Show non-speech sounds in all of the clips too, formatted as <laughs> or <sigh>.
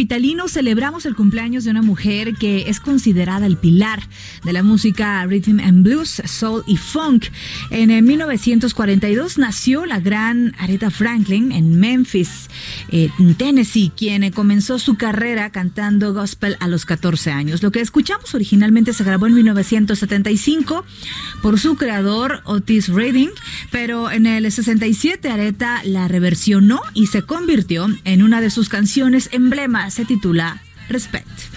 Noticiero Capitalino celebramos el cumpleaños de una mujer que es considerada el pilar de la música rhythm and blues, soul y funk. En eh, 1942 nació la gran Aretha Franklin en Memphis, eh, en Tennessee, quien eh, comenzó su carrera cantando gospel a los 14 años. Lo que escuchamos originalmente se grabó en 1975 por su creador Otis Redding, pero en el 67 Aretha la reversionó y se convirtió en una de sus canciones emblema. Se titula Respect.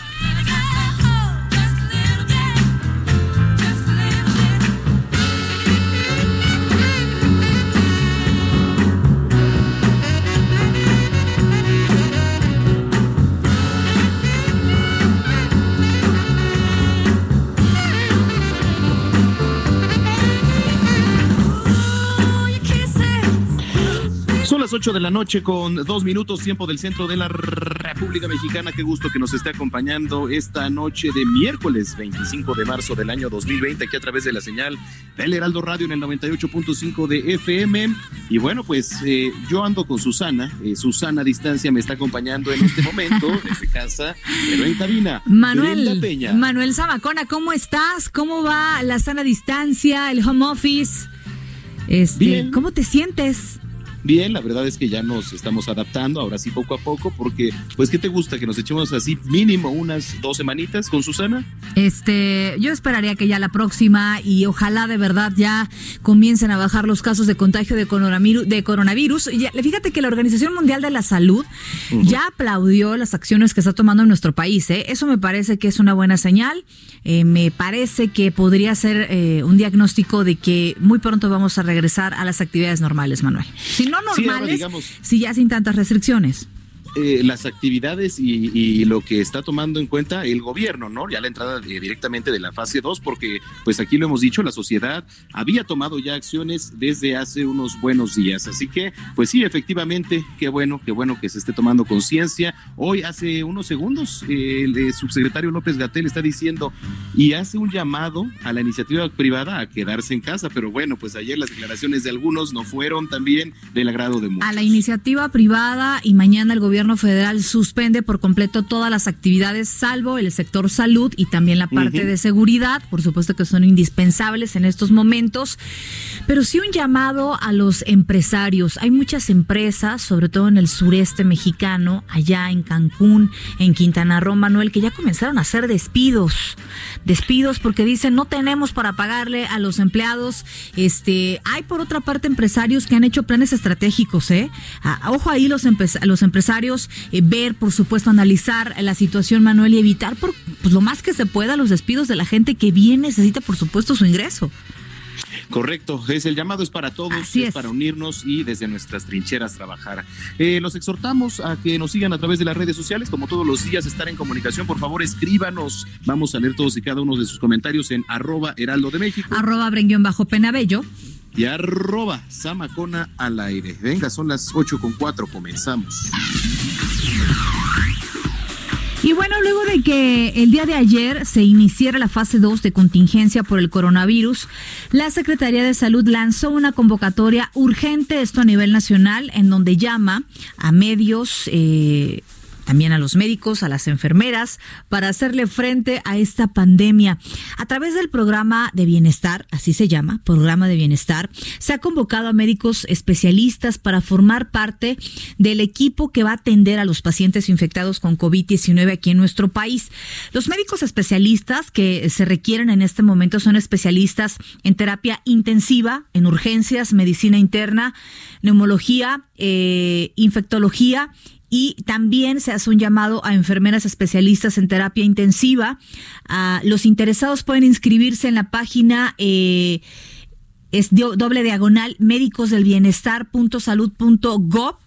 Las 8 de la noche con dos minutos tiempo del centro de la República Mexicana. Qué gusto que nos esté acompañando esta noche de miércoles 25 de marzo del año 2020 aquí a través de la señal del Heraldo Radio en el 98.5 de FM. Y bueno, pues eh, yo ando con Susana. Eh, Susana a distancia me está acompañando en este momento <laughs> desde casa, pero en cabina. Manuel, Peña. Manuel Zamacona, ¿cómo estás? ¿Cómo va la sana distancia, el home office? Este, Bien. ¿Cómo te sientes? Bien, la verdad es que ya nos estamos adaptando, ahora sí poco a poco, porque, pues, ¿qué te gusta? Que nos echemos así mínimo unas dos semanitas con Susana. Este, yo esperaría que ya la próxima y ojalá de verdad ya comiencen a bajar los casos de contagio de coronavirus. De coronavirus. Ya- fíjate que la Organización Mundial de la Salud ya aplaudió las acciones que está tomando nuestro país. ¿eh? Eso me parece que es una buena señal. Eh, me parece que podría ser eh, un diagnóstico de que muy pronto vamos a regresar a las actividades normales, Manuel. Si no Sí, ahora normales, digamos- si ya sin tantas restricciones. Eh, las actividades y, y lo que está tomando en cuenta el gobierno, ¿no? Ya la entrada directamente de la fase 2, porque pues aquí lo hemos dicho, la sociedad había tomado ya acciones desde hace unos buenos días. Así que, pues sí, efectivamente, qué bueno, qué bueno que se esté tomando conciencia. Hoy, hace unos segundos, eh, el eh, subsecretario López Gatel está diciendo y hace un llamado a la iniciativa privada a quedarse en casa, pero bueno, pues ayer las declaraciones de algunos no fueron también del agrado de muchos. a la iniciativa privada y mañana el gobierno federal suspende por completo todas las actividades salvo el sector salud y también la parte de seguridad, por supuesto que son indispensables en estos momentos, pero sí un llamado a los empresarios. Hay muchas empresas, sobre todo en el sureste mexicano, allá en Cancún, en Quintana Roo, Manuel, que ya comenzaron a hacer despidos. Despidos porque dicen no tenemos para pagarle a los empleados. Este, hay por otra parte empresarios que han hecho planes estratégicos, ¿eh? Ah, ojo ahí los, empe- los empresarios, eh, ver, por supuesto, analizar la situación, Manuel, y evitar por pues, lo más que se pueda los despidos de la gente que bien necesita, por supuesto, su ingreso. Correcto, es el llamado es para todos, Así es, es. para unirnos y desde nuestras trincheras trabajar. Eh, los exhortamos a que nos sigan a través de las redes sociales, como todos los días, estar en comunicación. Por favor, escríbanos. Vamos a leer todos y cada uno de sus comentarios en arroba heraldo de México Arroba Brenguión bajo Penabello. y arroba samacona al aire. Venga, son las 8 con 4, comenzamos. Y bueno, luego de que el día de ayer se iniciara la fase 2 de contingencia por el coronavirus, la Secretaría de Salud lanzó una convocatoria urgente, esto a nivel nacional, en donde llama a medios, eh, también a los médicos, a las enfermeras, para hacerle frente a esta pandemia. A través del programa de bienestar, así se llama, programa de bienestar, se ha convocado a médicos especialistas para formar parte del equipo que va a atender a los pacientes infectados con COVID-19 aquí en nuestro país. Los médicos especialistas que se requieren en este momento son especialistas en terapia intensiva, en urgencias, medicina interna, neumología, eh, infectología y también se hace un llamado a enfermeras especialistas en terapia intensiva. Ah, los interesados pueden inscribirse en la página. Eh, es doble diagonal médicosdelbienestar.salud.gov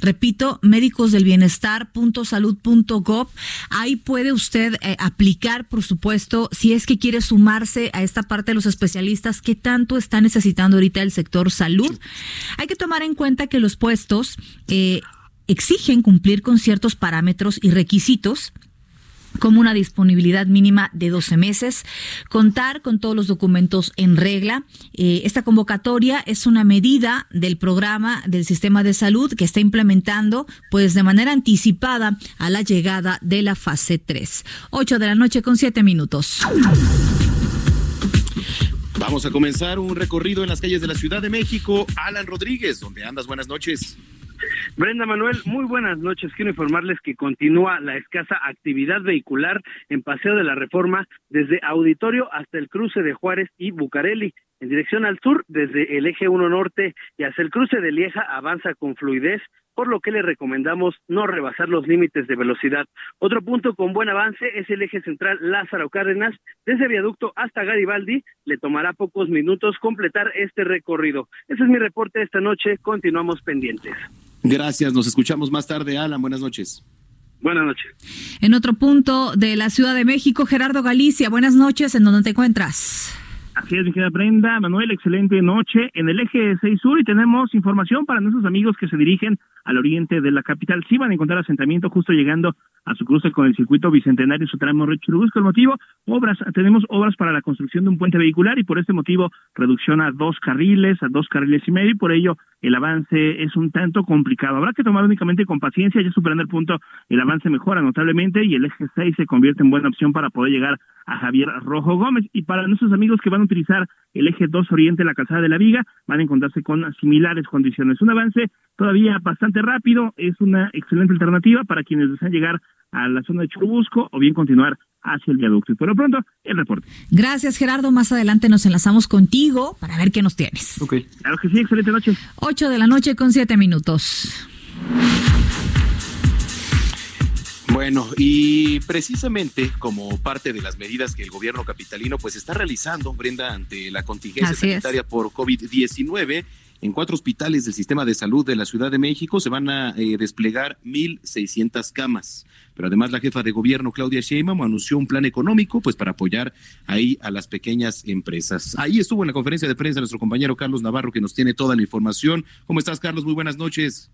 Repito, médicosdelbienestar.salud.gov. Ahí puede usted eh, aplicar, por supuesto, si es que quiere sumarse a esta parte de los especialistas que tanto está necesitando ahorita el sector salud. Hay que tomar en cuenta que los puestos eh, exigen cumplir con ciertos parámetros y requisitos como una disponibilidad mínima de 12 meses, contar con todos los documentos en regla. Eh, esta convocatoria es una medida del programa del sistema de salud que está implementando pues de manera anticipada a la llegada de la fase 3. 8 de la noche con 7 minutos. Vamos a comenzar un recorrido en las calles de la Ciudad de México. Alan Rodríguez, ¿dónde andas? Buenas noches. Brenda Manuel, muy buenas noches. Quiero informarles que continúa la escasa actividad vehicular en Paseo de la Reforma desde Auditorio hasta el cruce de Juárez y Bucareli. En dirección al sur, desde el eje 1 norte y hasta el cruce de Lieja avanza con fluidez, por lo que le recomendamos no rebasar los límites de velocidad. Otro punto con buen avance es el eje central Lázaro Cárdenas, desde Viaducto hasta Garibaldi. Le tomará pocos minutos completar este recorrido. Ese es mi reporte esta noche. Continuamos pendientes. Gracias, nos escuchamos más tarde, Alan. Buenas noches. Buenas noches. En otro punto de la Ciudad de México, Gerardo Galicia, buenas noches, ¿en dónde te encuentras? Así es, mi querida Brenda. Manuel, excelente noche en el eje 6 Sur y tenemos información para nuestros amigos que se dirigen al oriente de la capital. Sí van a encontrar asentamiento justo llegando a su cruce con el circuito bicentenario su tramo. El motivo, obras, tenemos obras para la construcción de un puente vehicular y por este motivo reducción a dos carriles, a dos carriles y medio y por ello el avance es un tanto complicado. Habrá que tomar únicamente con paciencia, ya superando el punto, el avance mejora notablemente y el eje 6 se convierte en buena opción para poder llegar a Javier Rojo Gómez. Y para nuestros amigos que van a utilizar el eje 2 Oriente, la calzada de la Viga, van a encontrarse con similares condiciones. Un avance todavía bastante rápido, es una excelente alternativa para quienes desean llegar a la zona de Churubusco o bien continuar hacia el viaducto. Y por lo pronto, el reporte. Gracias, Gerardo. Más adelante nos enlazamos contigo para ver qué nos tienes. Claro que sí, excelente noche. 8 de la noche con 7 minutos. Bueno, y precisamente como parte de las medidas que el gobierno capitalino pues está realizando, Brenda, ante la contingencia Así es. sanitaria por COVID-19, en cuatro hospitales del sistema de salud de la Ciudad de México se van a eh, desplegar 1.600 camas. Pero además la jefa de gobierno, Claudia Sheinbaum, anunció un plan económico pues para apoyar ahí a las pequeñas empresas. Ahí estuvo en la conferencia de prensa nuestro compañero Carlos Navarro que nos tiene toda la información. ¿Cómo estás, Carlos? Muy buenas noches.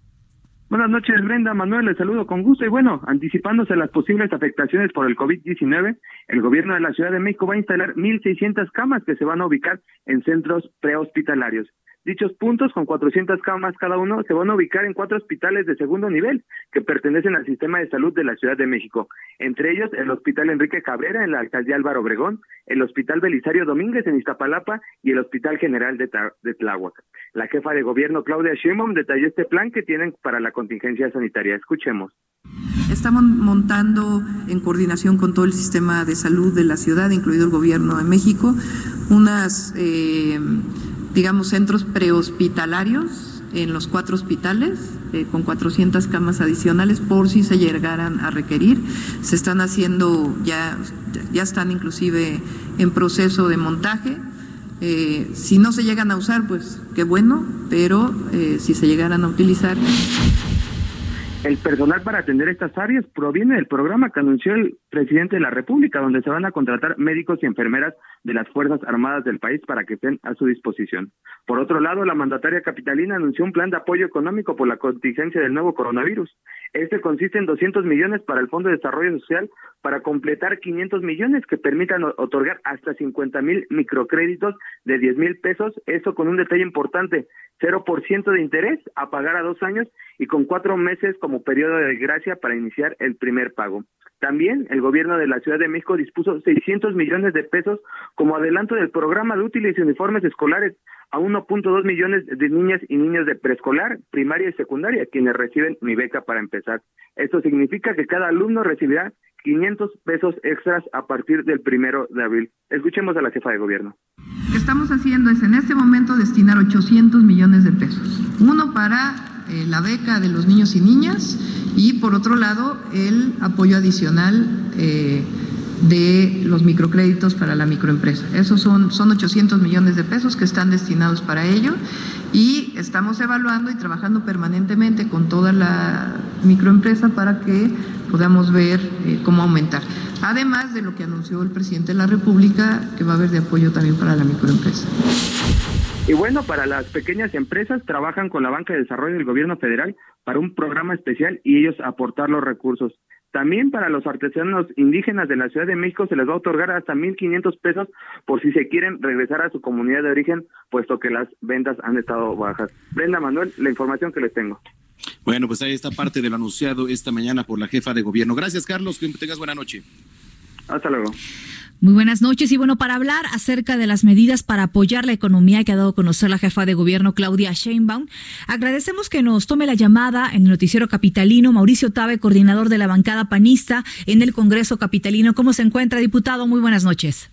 Buenas noches, Brenda. Manuel, les saludo con gusto. Y bueno, anticipándose las posibles afectaciones por el COVID-19, el gobierno de la Ciudad de México va a instalar 1.600 camas que se van a ubicar en centros prehospitalarios. Dichos puntos, con 400 camas cada uno, se van a ubicar en cuatro hospitales de segundo nivel que pertenecen al sistema de salud de la Ciudad de México. Entre ellos, el Hospital Enrique Cabrera en la alcaldía Álvaro Obregón, el Hospital Belisario Domínguez en Iztapalapa y el Hospital General de, de Tláhuac. La jefa de gobierno, Claudia Sheinbaum, detalló este plan que tienen para la contingencia sanitaria. Escuchemos. Estamos montando en coordinación con todo el sistema de salud de la ciudad, incluido el gobierno de México, unas, eh, digamos, centros prehospitalarios en los cuatro hospitales, eh, con 400 camas adicionales por si se llegaran a requerir. Se están haciendo, ya, ya están inclusive en proceso de montaje. Eh, si no se llegan a usar, pues qué bueno, pero eh, si se llegaran a utilizar, El personal para atender estas áreas proviene del programa que anunció el presidente de la República, donde se van a contratar médicos y enfermeras de las Fuerzas Armadas del país para que estén a su disposición. Por otro lado, la mandataria capitalina anunció un plan de apoyo económico por la contingencia del nuevo coronavirus. Este consiste en 200 millones para el Fondo de Desarrollo Social para completar 500 millones que permitan otorgar hasta 50 mil microcréditos de 10 mil pesos, eso con un detalle importante, 0% de interés a pagar a dos años y con cuatro meses como periodo de gracia para iniciar el primer pago. También el gobierno de la Ciudad de México dispuso 600 millones de pesos como adelanto del programa de útiles y uniformes escolares a 1.2 millones de niñas y niños de preescolar, primaria y secundaria, quienes reciben mi beca para empezar. Esto significa que cada alumno recibirá 500 pesos extras a partir del primero de abril. Escuchemos a la jefa de gobierno. Lo que estamos haciendo es en este momento destinar 800 millones de pesos. Uno para eh, la beca de los niños y niñas y por otro lado el apoyo adicional eh, de los microcréditos para la microempresa. Esos son, son 800 millones de pesos que están destinados para ello y estamos evaluando y trabajando permanentemente con toda la microempresa para que podamos ver eh, cómo aumentar. Además de lo que anunció el presidente de la República, que va a haber de apoyo también para la microempresa. Y bueno, para las pequeñas empresas trabajan con la Banca de Desarrollo del Gobierno Federal para un programa especial y ellos aportar los recursos. También para los artesanos indígenas de la Ciudad de México se les va a otorgar hasta 1.500 pesos por si se quieren regresar a su comunidad de origen, puesto que las ventas han estado bajas. Brenda Manuel, la información que les tengo. Bueno, pues ahí está parte de lo anunciado esta mañana por la jefa de gobierno. Gracias, Carlos. Que tengas buena noche. Hasta luego. Muy buenas noches y bueno, para hablar acerca de las medidas para apoyar la economía que ha dado a conocer la jefa de gobierno Claudia Sheinbaum, agradecemos que nos tome la llamada en el noticiero capitalino Mauricio Tabe, coordinador de la bancada panista en el Congreso capitalino. ¿Cómo se encuentra, diputado? Muy buenas noches.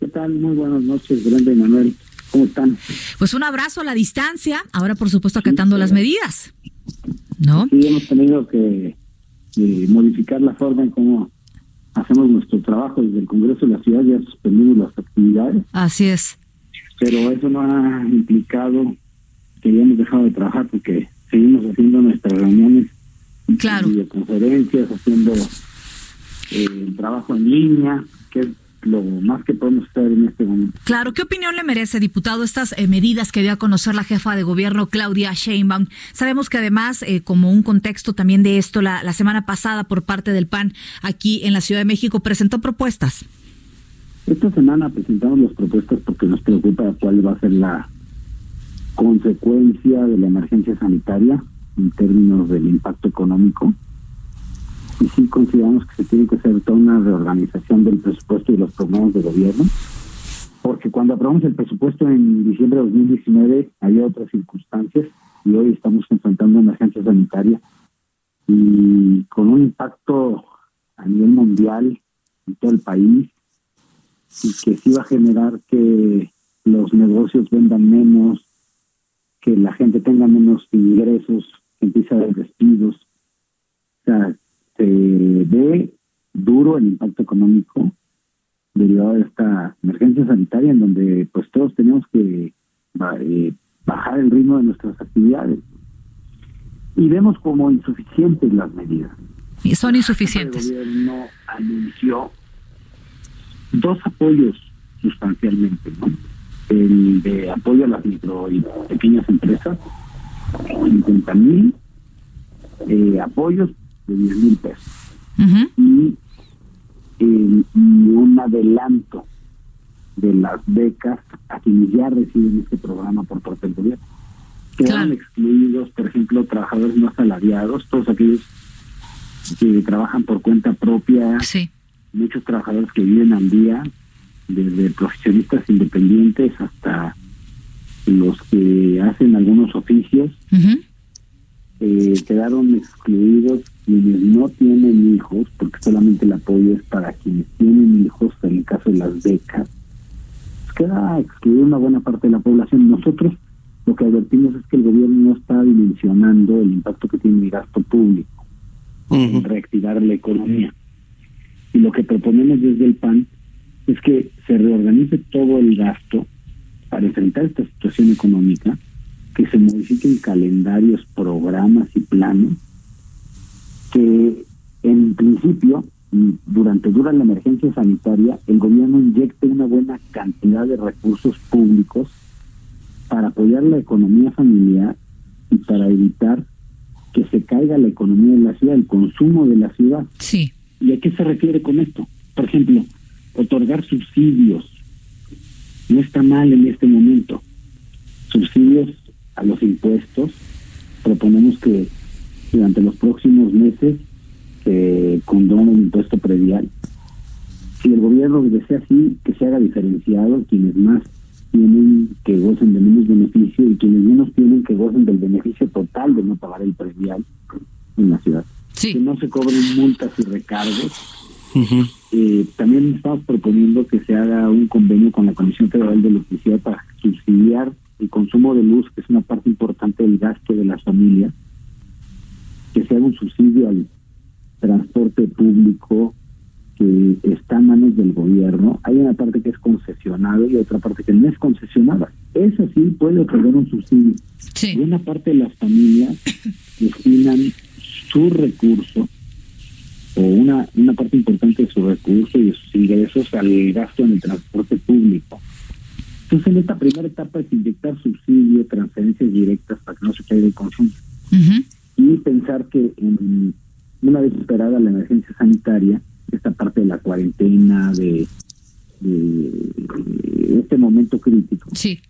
¿Qué tal? Muy buenas noches, Brenda y Manuel. ¿Cómo están? Pues un abrazo a la distancia, ahora por supuesto acatando las medidas. ¿No? Sí, hemos tenido que eh, modificar la forma en cómo hacemos nuestro trabajo desde el Congreso de la Ciudad, ya suspendimos las actividades, Así es. pero eso no ha implicado que hayamos dejado de trabajar porque seguimos haciendo nuestras reuniones, claro. videoconferencias, haciendo eh, trabajo en línea, que es lo más que podemos hacer en este momento. Claro, ¿qué opinión le merece, diputado, estas eh, medidas que dio a conocer la jefa de gobierno, Claudia Sheinbaum? Sabemos que además, eh, como un contexto también de esto, la, la semana pasada por parte del PAN aquí en la Ciudad de México presentó propuestas. Esta semana presentamos las propuestas porque nos preocupa cuál va a ser la consecuencia de la emergencia sanitaria en términos del impacto económico. Y sí consideramos que se tiene que hacer toda una reorganización del presupuesto y los programas de gobierno, porque cuando aprobamos el presupuesto en diciembre de 2019 había otras circunstancias y hoy estamos enfrentando una emergencia sanitaria y con un impacto a nivel mundial en todo el país y que sí va a generar que los negocios vendan menos, que la gente tenga menos ingresos, que empiece a haber despidos. O sea, se ve duro el impacto económico derivado de esta emergencia sanitaria en donde pues todos tenemos que eh, bajar el ritmo de nuestras actividades. Y vemos como insuficientes las medidas. Y son El insuficientes. gobierno anunció dos apoyos sustancialmente, ¿no? El de apoyo a las micro y pequeñas empresas, 50 mil eh, apoyos de 10 mil pesos y, eh, y un adelanto de las becas a quienes ya reciben este programa por parte del gobierno. Quedaron excluidos, por ejemplo, trabajadores no asalariados, todos aquellos que trabajan por cuenta propia, Sí. muchos trabajadores que viven al día, desde profesionistas independientes hasta los que hacen algunos oficios. Eh, quedaron excluidos quienes no tienen hijos, porque solamente el apoyo es para quienes tienen hijos, en el caso de las becas. Pues queda excluida una buena parte de la población. Nosotros lo que advertimos es que el gobierno no está dimensionando el impacto que tiene el gasto público en reactivar la economía. Y lo que proponemos desde el PAN es que se reorganice todo el gasto para enfrentar esta situación económica, que se modifiquen calendarios, programas y planes, que en principio mm, durante dura la emergencia sanitaria, el gobierno inyecte una buena cantidad de recursos públicos para apoyar la economía familiar y para evitar que se caiga la economía de la ciudad, el consumo de la ciudad. Sí. ¿Y a qué se refiere con esto? Por ejemplo, otorgar subsidios. No está mal en este momento. Subsidios a los impuestos. Proponemos que durante los próximos meses se condone el impuesto predial. Si el gobierno desea así, que se haga diferenciado, quienes más tienen que gocen de menos beneficio y quienes menos tienen que gocen del beneficio total de no pagar el predial en la ciudad. Que no se cobren multas y recargos. Eh, también estamos proponiendo que se haga un convenio con la Comisión Federal de Electricidad para subsidiar el consumo de luz, que es una parte importante del gasto de las familias, que se haga un subsidio al transporte público que está en manos del gobierno. Hay una parte que es concesionada y otra parte que no es concesionada. Eso sí puede otorgar un subsidio. Y una parte de las familias <laughs> destinan su recurso o una, una parte importante de su recurso y de sus ingresos al gasto en el transporte público. Entonces, en esta primera etapa es inyectar subsidio, transferencias directas para que no se caiga el consumo. Y pensar que en, una vez superada la emergencia sanitaria, esta parte de la cuarentena, de, de este momento crítico, sí.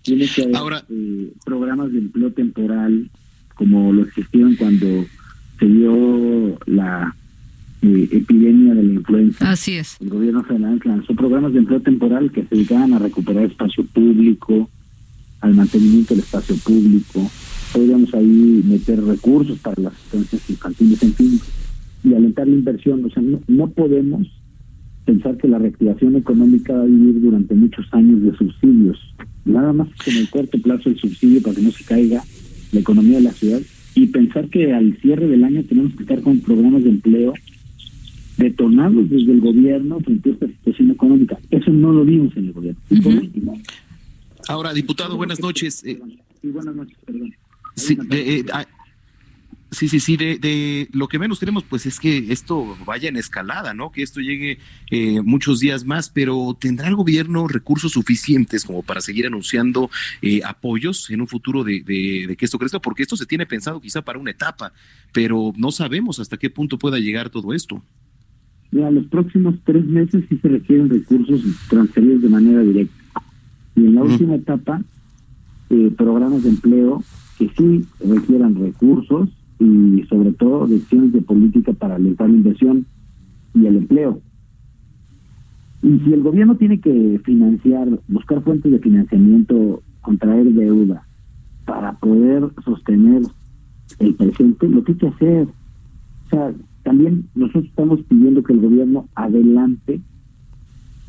tiene que haber eh, programas de empleo temporal como lo existieron cuando se dio la eh, epidemia de la influenza. Así es. El gobierno federal lanzó programas de empleo temporal que se dedicaban a recuperar espacio público, al mantenimiento del espacio público. Podríamos ahí meter recursos para las estancias infantiles, en fin, y alentar la inversión. O sea, no, no podemos pensar que la reactivación económica va a vivir durante muchos años de subsidios. Nada más que en el corto plazo el subsidio para que no se caiga la economía de la ciudad y pensar que al cierre del año tenemos que estar con programas de empleo detonados desde el gobierno frente a esta situación económica. Eso no lo vimos en el gobierno. Último, Ahora, diputado, buenas noches. Eh, sí, buenas noches, perdón. Sí, de, eh, ah, sí, sí, sí, de, de lo que menos queremos pues es que esto vaya en escalada, ¿no? Que esto llegue eh, muchos días más, pero ¿tendrá el gobierno recursos suficientes como para seguir anunciando eh, apoyos en un futuro de, de- de que esto crezca? Porque esto se tiene pensado quizá para una etapa, pero no sabemos hasta qué punto pueda llegar todo esto. Mira, los próximos tres meses sí se requieren recursos transferidos de manera directa. Y en la última etapa, eh, programas de empleo que sí requieran recursos y sobre todo decisiones de política para alentar la inversión y el empleo. Y si el gobierno tiene que financiar, buscar fuentes de financiamiento, contraer deuda para poder sostener el presente, lo que hay que hacer. O sea, también nosotros estamos pidiendo que el gobierno adelante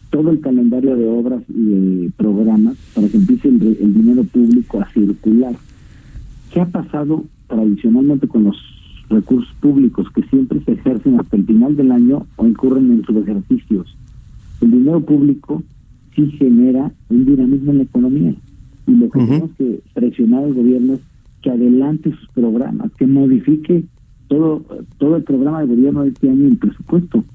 todo el calendario de obras y de programas para que empiece el, el dinero público a circular. ¿Qué ha pasado tradicionalmente con los recursos públicos que siempre se ejercen hasta el final del año o incurren en subejercicios? El dinero público sí genera un dinamismo en la economía y lo que tenemos que presionar al gobierno es que adelante sus programas, que modifique todo todo el programa de gobierno de este año y el presupuesto.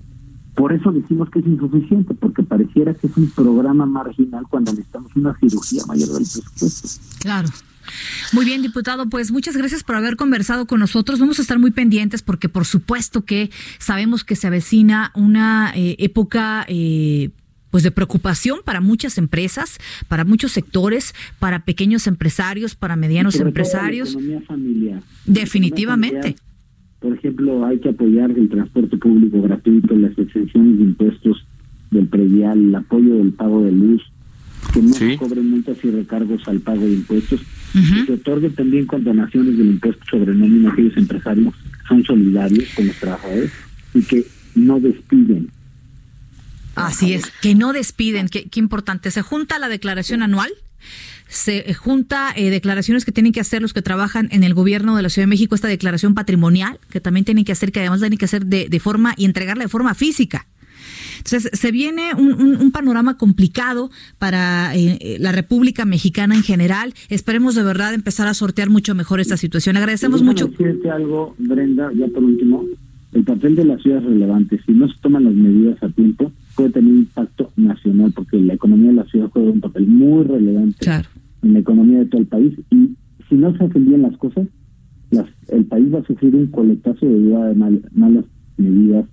Por eso decimos que es insuficiente, porque pareciera que es un programa marginal cuando necesitamos una cirugía mayor del presupuesto. Claro. Muy bien, diputado, pues muchas gracias por haber conversado con nosotros. Vamos a estar muy pendientes porque por supuesto que sabemos que se avecina una eh, época eh, pues de preocupación para muchas empresas, para muchos sectores, para pequeños empresarios, para medianos empresarios. Familiar. Definitivamente. Por ejemplo, hay que apoyar el transporte público gratuito, las exenciones de impuestos del predial, el apoyo del pago de luz, que no se cobren multas y recargos al pago de impuestos, que se otorgue también condonaciones del impuesto sobre nómina a aquellos empresarios que son solidarios con los trabajadores y que no despiden. Así es, que no despiden, qué, qué importante. Se junta la declaración anual, se eh, junta eh, declaraciones que tienen que hacer los que trabajan en el gobierno de la Ciudad de México, esta declaración patrimonial, que también tienen que hacer, que además tienen que hacer de, de forma y entregarla de forma física. Entonces, se viene un, un- un panorama complicado para eh, eh, la República Mexicana en general. Esperemos de verdad empezar a sortear mucho mejor esta situación. Agradecemos mucho. decirte algo, Brenda, ya por último. el papel de la ciudad es relevante. Si no se toman las medidas a tiempo, puede tener impacto nacional, porque la economía de la ciudad juega un papel muy relevante en la economía de todo el país. Y si no se hacen bien las cosas, las, el país va a sufrir un coletazo debido a mal- malas medidas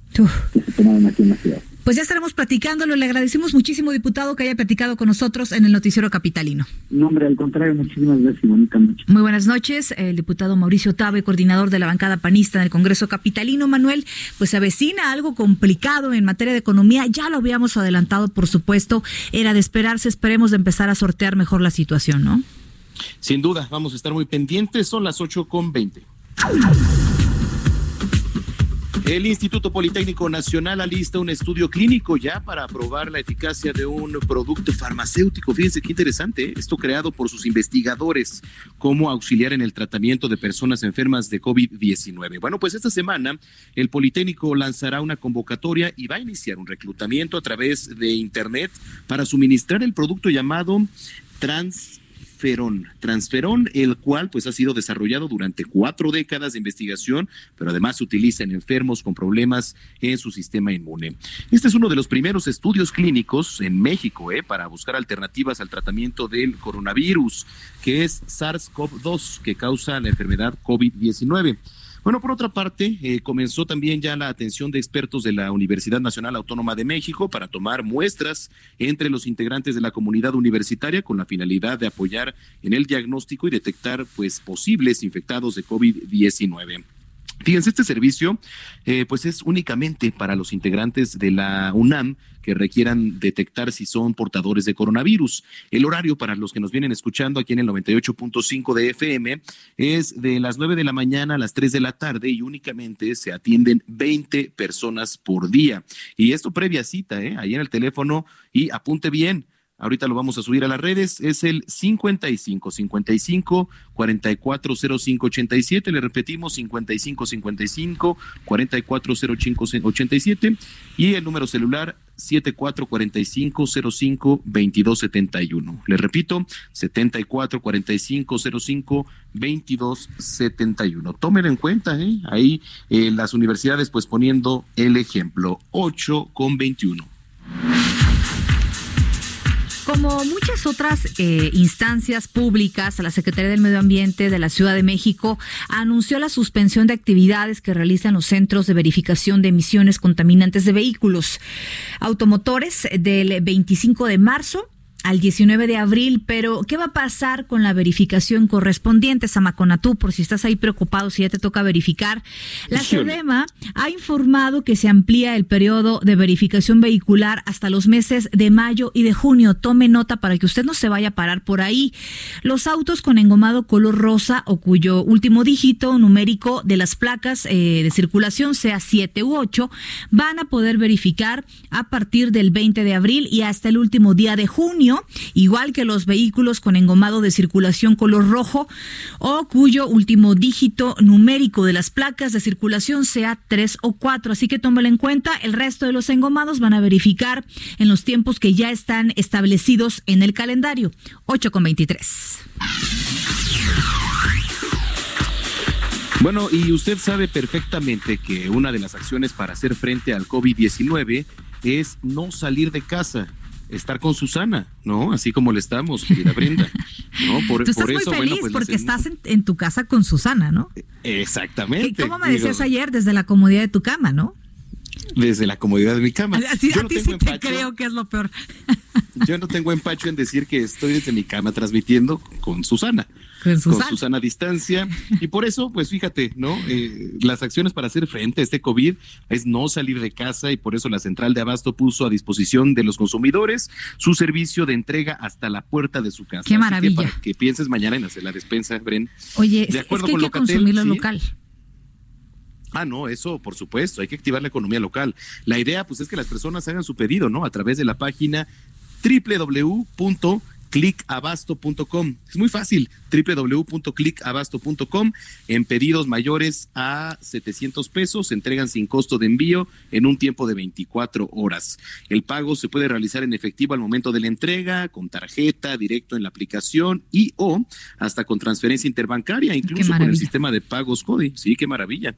que se tomaron aquí en la ciudad. Pues ya estaremos platicándolo. Le agradecemos muchísimo, diputado, que haya platicado con nosotros en el Noticiero Capitalino. No, hombre, al contrario, muchísimas gracias y bonita noche. Muy buenas noches. El diputado Mauricio Tabe, coordinador de la bancada panista en el Congreso Capitalino. Manuel, pues se avecina algo complicado en materia de economía. Ya lo habíamos adelantado, por supuesto. Era de esperarse. Esperemos de empezar a sortear mejor la situación, ¿no? Sin duda, vamos a estar muy pendientes. Son las 8 con 20. El Instituto Politécnico Nacional alista un estudio clínico ya para probar la eficacia de un producto farmacéutico. Fíjense qué interesante, ¿eh? esto creado por sus investigadores como auxiliar en el tratamiento de personas enfermas de COVID-19. Bueno, pues esta semana el Politécnico lanzará una convocatoria y va a iniciar un reclutamiento a través de Internet para suministrar el producto llamado Trans transferón, transferón, el cual pues ha sido desarrollado durante cuatro décadas de investigación, pero además se utiliza en enfermos con problemas en su sistema inmune. Este es uno de los primeros estudios clínicos en México eh, para buscar alternativas al tratamiento del coronavirus, que es SARS-CoV-2, que causa la enfermedad COVID-19. Bueno, por otra parte, eh, comenzó también ya la atención de expertos de la Universidad Nacional Autónoma de México para tomar muestras entre los integrantes de la comunidad universitaria con la finalidad de apoyar en el diagnóstico y detectar pues posibles infectados de COVID-19. Fíjense, este servicio eh, pues es únicamente para los integrantes de la UNAM que requieran detectar si son portadores de coronavirus. El horario para los que nos vienen escuchando aquí en el 98.5 de FM es de las 9 de la mañana a las 3 de la tarde y únicamente se atienden 20 personas por día. Y esto previa cita, ¿eh? ahí en el teléfono y apunte bien. Ahorita lo vamos a subir a las redes. Es el 55 55 4405 87. Le repetimos 55 55 4405 87. Y el número celular 7445 05 2271. Le repito 74 45 05 2271. Tómenlo en cuenta, ¿eh? Ahí eh, las universidades, pues poniendo el ejemplo 8 con 21. Como muchas otras eh, instancias públicas, la Secretaría del Medio Ambiente de la Ciudad de México anunció la suspensión de actividades que realizan los centros de verificación de emisiones contaminantes de vehículos. Automotores del 25 de marzo al 19 de abril, pero ¿qué va a pasar con la verificación correspondiente, Samaconatú? Por si estás ahí preocupado, si ya te toca verificar. La. SEDEMA ha informado que se amplía el periodo de verificación vehicular hasta los meses de mayo y de junio. Tome nota para que usted no se vaya a parar por ahí. Los autos con engomado color rosa o cuyo último dígito numérico de las placas eh, de circulación sea 7 u 8 van a poder verificar a partir del 20 de abril y hasta el último día de junio, igual que los vehículos con engomado de circulación color rojo o cuyo último dígito numérico de las placas de circulación sea 3 o 4. Así que tómalo en cuenta. El resto de los engomados van a verificar en los tiempos que ya están establecidos en el calendario. 8 con 23. Bueno, y usted sabe perfectamente que una de las acciones para hacer frente al COVID-19 es no salir de casa, estar con Susana, ¿no? Así como le estamos, querida Brenda. ¿no? Por, Tú estás por muy eso, feliz bueno, pues porque estás en, en tu casa con Susana, ¿no? Exactamente. ¿Cómo me digo, decías ayer? Desde la comodidad de tu cama, ¿no? Desde la comodidad de mi cama. Así, Yo a no ti tengo sí te creo que es lo peor. Yo no tengo empacho en decir que estoy desde mi cama transmitiendo con Susana. Con Susana. Con Susana distancia. Y por eso, pues fíjate, ¿no? Eh, las acciones para hacer frente a este COVID es no salir de casa y por eso la central de Abasto puso a disposición de los consumidores su servicio de entrega hasta la puerta de su casa. Qué Así que maravilla. para que pienses mañana en hacer la despensa, Bren. Oye, De es acuerdo que hay que Locatel, consumirlo sí. local. Ah, no, eso por supuesto, hay que activar la economía local. La idea pues es que las personas hagan su pedido, ¿no? A través de la página www.clickabasto.com. Es muy fácil, www.clickabasto.com. En pedidos mayores a 700 pesos se entregan sin costo de envío en un tiempo de 24 horas. El pago se puede realizar en efectivo al momento de la entrega, con tarjeta, directo en la aplicación y o hasta con transferencia interbancaria, incluso con el sistema de pagos CODI. Sí, qué maravilla.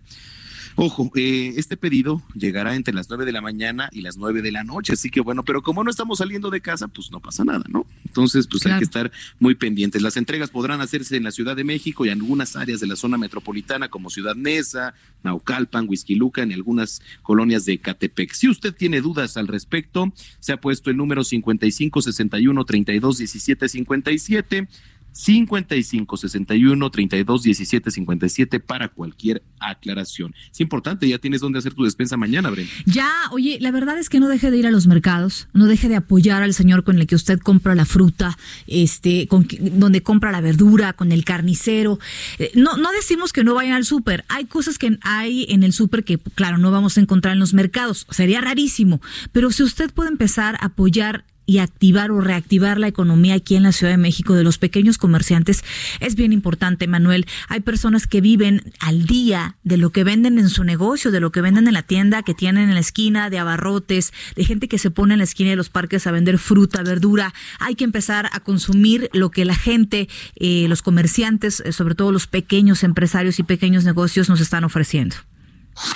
Ojo, eh, este pedido llegará entre las 9 de la mañana y las 9 de la noche, así que bueno, pero como no estamos saliendo de casa, pues no pasa nada, ¿no? Entonces, pues hay que estar muy pendientes. Las entregas podrán hacerse en la Ciudad de México y en algunas áreas de la zona metropolitana como Ciudad Neza, Naucalpan, Huizquilucan y algunas colonias de Catepec. Si usted tiene dudas al respecto, se ha puesto el número 55 61 32 17 57 55 61 32 17 57 para cualquier aclaración. Es importante, ya tienes dónde hacer tu despensa mañana, Brenda. Ya, oye, la verdad es que no deje de ir a los mercados, no deje de apoyar al señor con el que usted compra la fruta, este, con donde compra la verdura, con el carnicero. Eh, No, no decimos que no vayan al súper. Hay cosas que hay en el súper que, claro, no vamos a encontrar en los mercados. Sería rarísimo. Pero si usted puede empezar a apoyar y activar o reactivar la economía aquí en la Ciudad de México de los pequeños comerciantes es bien importante, Manuel. Hay personas que viven al día de lo que venden en su negocio, de lo que venden en la tienda que tienen en la esquina, de abarrotes, de gente que se pone en la esquina de los parques a vender fruta, verdura. Hay que empezar a consumir lo que la gente, eh, los comerciantes, eh, sobre todo los pequeños empresarios y pequeños negocios nos están ofreciendo.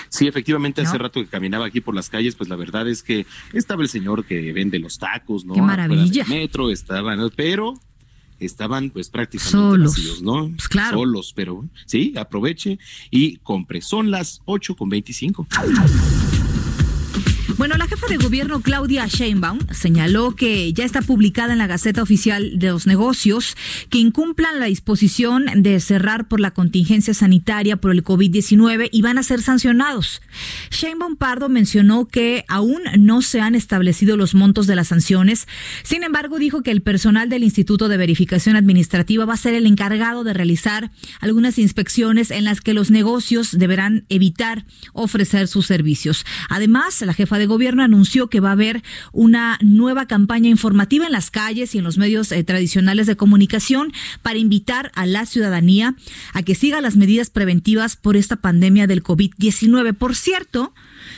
Sí, efectivamente, hace rato que caminaba aquí por las calles, pues la verdad es que estaba el señor que vende los tacos, ¿no? ¡Qué Afuera del maravilla! metro, estaban, pero estaban pues prácticamente Solos. vacíos, ¿no? Pues claro. Solos, pero sí, aproveche y compre. Son las 8 con 25. Bueno, la jefa de gobierno Claudia Sheinbaum señaló que ya está publicada en la Gaceta Oficial de los Negocios que incumplan la disposición de cerrar por la contingencia sanitaria por el COVID-19 y van a ser sancionados. Sheinbaum Pardo mencionó que aún no se han establecido los montos de las sanciones. Sin embargo, dijo que el personal del Instituto de Verificación Administrativa va a ser el encargado de realizar algunas inspecciones en las que los negocios deberán evitar ofrecer sus servicios. Además, la jefa de gobierno anunció que va a haber una nueva campaña informativa en las calles y en los medios eh, tradicionales de comunicación para invitar a la ciudadanía a que siga las medidas preventivas por esta pandemia del COVID-19. Por cierto,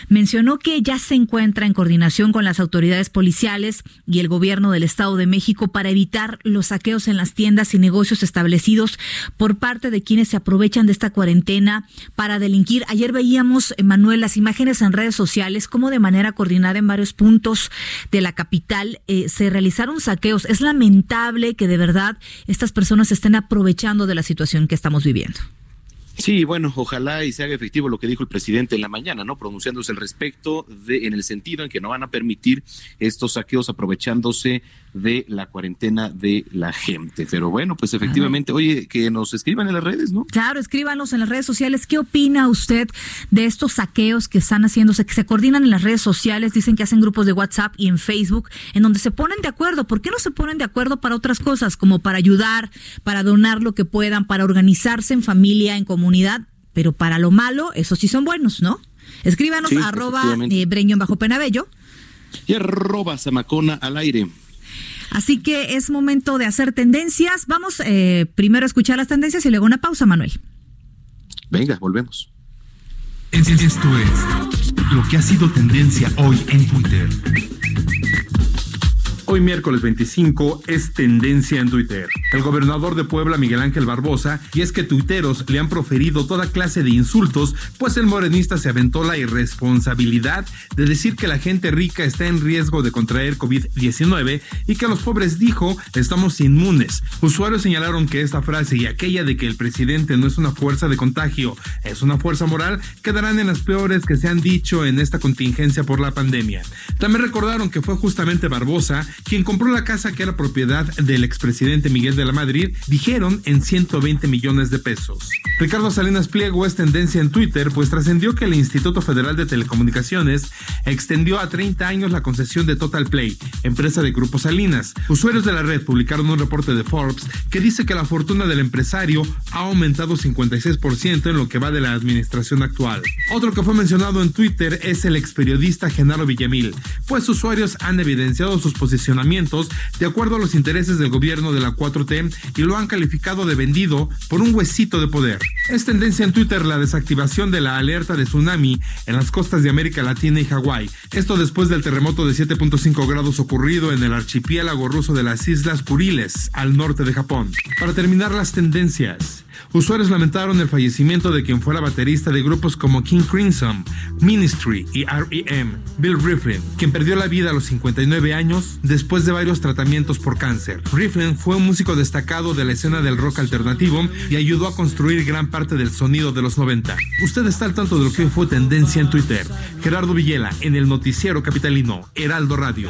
mencionó que ya se encuentra en coordinación con las autoridades policiales y el gobierno del Estado de México para evitar los saqueos en las tiendas y negocios establecidos por parte de quienes se aprovechan de esta cuarentena para delinquir. Ayer veíamos, Manuel, las imágenes en redes sociales, cómo de manera coordinada en varios puntos de la capital eh, se realizaron saqueos. Es lamentable que de verdad estas personas estén aprovechando de la situación que estamos viviendo. Sí, bueno, ojalá y se haga efectivo lo que dijo el presidente en la mañana, ¿no? Pronunciándose al respecto de, en el sentido en que no van a permitir estos saqueos aprovechándose de la cuarentena de la gente. Pero bueno, pues efectivamente, oye, que nos escriban en las redes, ¿no? Claro, escríbanos en las redes sociales. ¿Qué opina usted de estos saqueos que están haciéndose, que se coordinan en las redes sociales? Dicen que hacen grupos de WhatsApp y en Facebook, en donde se ponen de acuerdo. ¿Por qué no se ponen de acuerdo para otras cosas, como para ayudar, para donar lo que puedan, para organizarse en familia, en comunidad? Pero para lo malo, esos sí son buenos, ¿no? Escríbanos Sí, arroba eh, Breño bajo Penabello. Y arroba Zamacona al aire. Así que es momento de hacer tendencias. Vamos eh, primero a escuchar las tendencias y luego una pausa, Manuel. Venga, volvemos. Esto es lo que ha sido tendencia hoy en Twitter. Hoy miércoles 25 es tendencia en Twitter. El gobernador de Puebla, Miguel Ángel Barbosa, y es que tuiteros le han proferido toda clase de insultos, pues el morenista se aventó la irresponsabilidad de decir que la gente rica está en riesgo de contraer COVID-19 y que los pobres dijo estamos inmunes. Usuarios señalaron que esta frase y aquella de que el presidente no es una fuerza de contagio, es una fuerza moral, quedarán en las peores que se han dicho en esta contingencia por la pandemia. También recordaron que fue justamente Barbosa quien compró la casa que era propiedad del expresidente Miguel de la Madrid, dijeron en 120 millones de pesos. Ricardo Salinas Pliego es tendencia en Twitter, pues trascendió que el Instituto Federal de Telecomunicaciones extendió a 30 años la concesión de Total Play, empresa de Grupo Salinas. Usuarios de la red publicaron un reporte de Forbes que dice que la fortuna del empresario ha aumentado 56% en lo que va de la administración actual. Otro que fue mencionado en Twitter es el experiodista Genaro Villamil, pues usuarios han evidenciado sus posicionamientos de acuerdo a los intereses del gobierno de la 4T y lo han calificado de vendido por un huesito de poder. Es tendencia en Twitter la desactivación de la alerta de tsunami en las costas de América Latina y Hawái. Esto después del terremoto de 7.5 grados ocurrido en el archipiélago ruso de las Islas Kuriles, al norte de Japón. Para terminar las tendencias, Usuarios lamentaron el fallecimiento de quien fuera baterista de grupos como King Crimson, Ministry y R.E.M., Bill Riflin, quien perdió la vida a los 59 años después de varios tratamientos por cáncer. Riflin fue un músico destacado de la escena del rock alternativo y ayudó a construir gran parte del sonido de los 90. Usted está al tanto de lo que fue tendencia en Twitter. Gerardo Villela en el noticiero capitalino Heraldo Radio.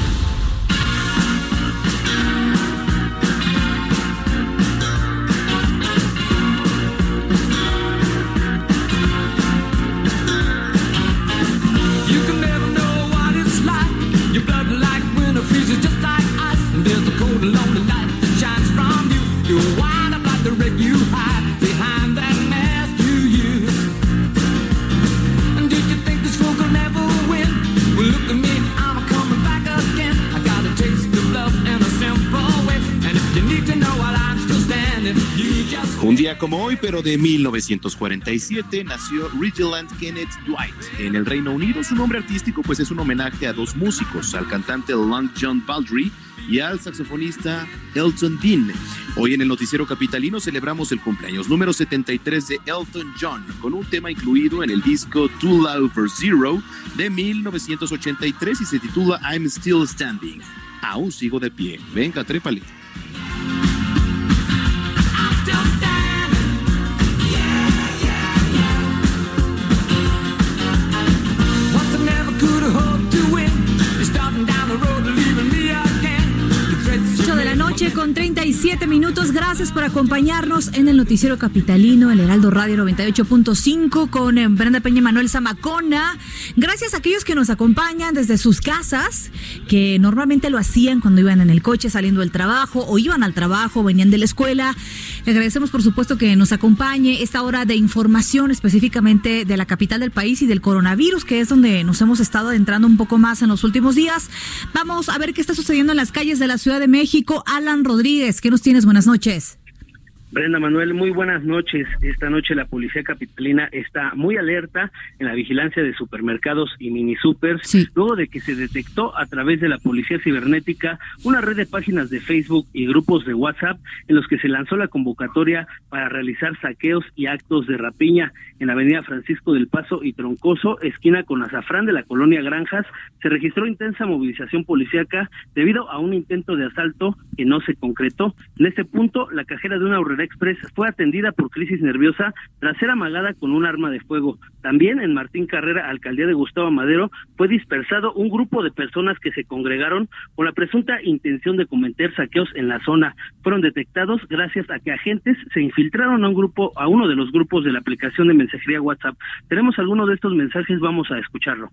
De 1947, nació Reginald Kenneth Dwight en el Reino Unido. Su nombre artístico pues es un homenaje a dos músicos, al cantante Long John Baldry y al saxofonista Elton Dean. Hoy en el noticiero capitalino celebramos el cumpleaños número 73 de Elton John con un tema incluido en el disco Two Love for Zero de 1983 y se titula I'm Still Standing. Aún sigo de pie. Venga, trépale. Con 37 minutos. Gracias por acompañarnos en el noticiero capitalino, el Heraldo Radio 98.5 con eh, Brenda Peña y Manuel Zamacona. Gracias a aquellos que nos acompañan desde sus casas, que normalmente lo hacían cuando iban en el coche saliendo del trabajo o iban al trabajo, venían de la escuela. Le agradecemos por supuesto que nos acompañe esta hora de información específicamente de la capital del país y del coronavirus, que es donde nos hemos estado adentrando un poco más en los últimos días. Vamos a ver qué está sucediendo en las calles de la Ciudad de México. Alan Rodríguez, ¿qué nos tienes? Buenas noches. Brenda Manuel, muy buenas noches. Esta noche la policía capitalina está muy alerta en la vigilancia de supermercados y mini supers, luego de que se detectó a través de la policía cibernética una red de páginas de Facebook y grupos de WhatsApp en los que se lanzó la convocatoria para realizar saqueos y actos de rapiña en la avenida Francisco del Paso y Troncoso, esquina con Azafrán de la colonia Granjas. Se registró intensa movilización policíaca debido a un intento de asalto que no se concretó. En este punto, la cajera de una Express fue atendida por crisis nerviosa tras ser amagada con un arma de fuego. También en Martín Carrera, alcaldía de Gustavo Madero, fue dispersado un grupo de personas que se congregaron con la presunta intención de cometer saqueos en la zona. Fueron detectados gracias a que agentes se infiltraron a un grupo, a uno de los grupos de la aplicación de mensajería WhatsApp. Tenemos alguno de estos mensajes, vamos a escucharlo.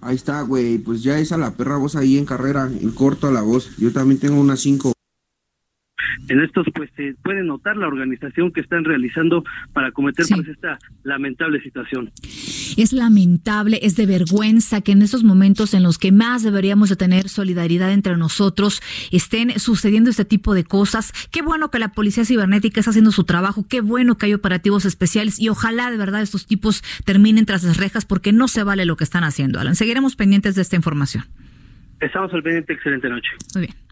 Ahí está, güey. Pues ya esa la perra voz ahí en carrera, en corto a la voz. Yo también tengo unas cinco. En estos, pues, se puede notar la organización que están realizando para cometer pues esta lamentable situación. Es lamentable, es de vergüenza que en estos momentos en los que más deberíamos de tener solidaridad entre nosotros estén sucediendo este tipo de cosas. Qué bueno que la policía cibernética está haciendo su trabajo, qué bueno que hay operativos especiales y ojalá de verdad estos tipos terminen tras las rejas porque no se vale lo que están haciendo. Alan, seguiremos pendientes de esta información. Estamos al pendiente, excelente noche. Muy bien.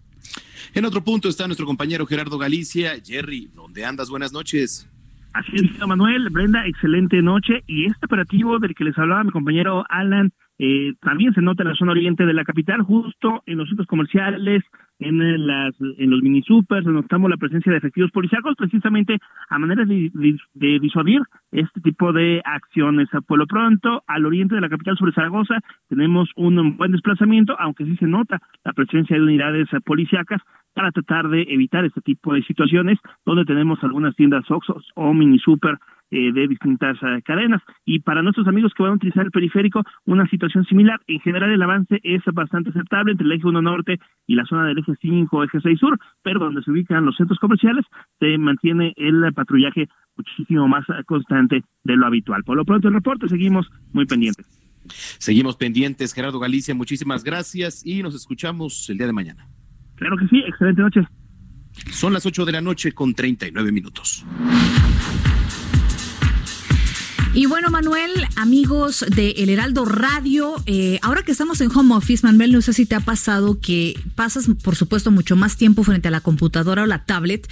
En otro punto está nuestro compañero Gerardo Galicia. Jerry, ¿dónde andas? Buenas noches. Así es, Manuel, Brenda, excelente noche. Y este operativo del que les hablaba mi compañero Alan eh, también se nota en la zona oriente de la capital, justo en los centros comerciales, en, las, en los mini supers, notamos la presencia de efectivos policíacos precisamente a manera de, disuadir este tipo de acciones. Por lo pronto, al oriente de la capital sobre Zaragoza, tenemos un buen desplazamiento, aunque sí se nota la presencia de unidades policíacas para tratar de evitar este tipo de situaciones donde tenemos algunas tiendas Oxxos o mini super eh, de distintas eh, cadenas. Y para nuestros amigos que van a utilizar el periférico, una situación similar. En general, el avance es bastante aceptable entre el eje 1 norte y la zona del eje 5, eje 6 sur, pero donde se ubican los centros comerciales, se mantiene el patrullaje muchísimo más constante de lo habitual. Por lo pronto, el reporte, seguimos muy pendientes. Seguimos pendientes, Gerardo Galicia, muchísimas gracias y nos escuchamos el día de mañana. Claro que sí, excelente noche. Son las 8 de la noche con 39 minutos. Y bueno, Manuel, amigos de El Heraldo Radio, eh, ahora que estamos en home office, Manuel, no sé si te ha pasado que pasas, por supuesto, mucho más tiempo frente a la computadora o la tablet.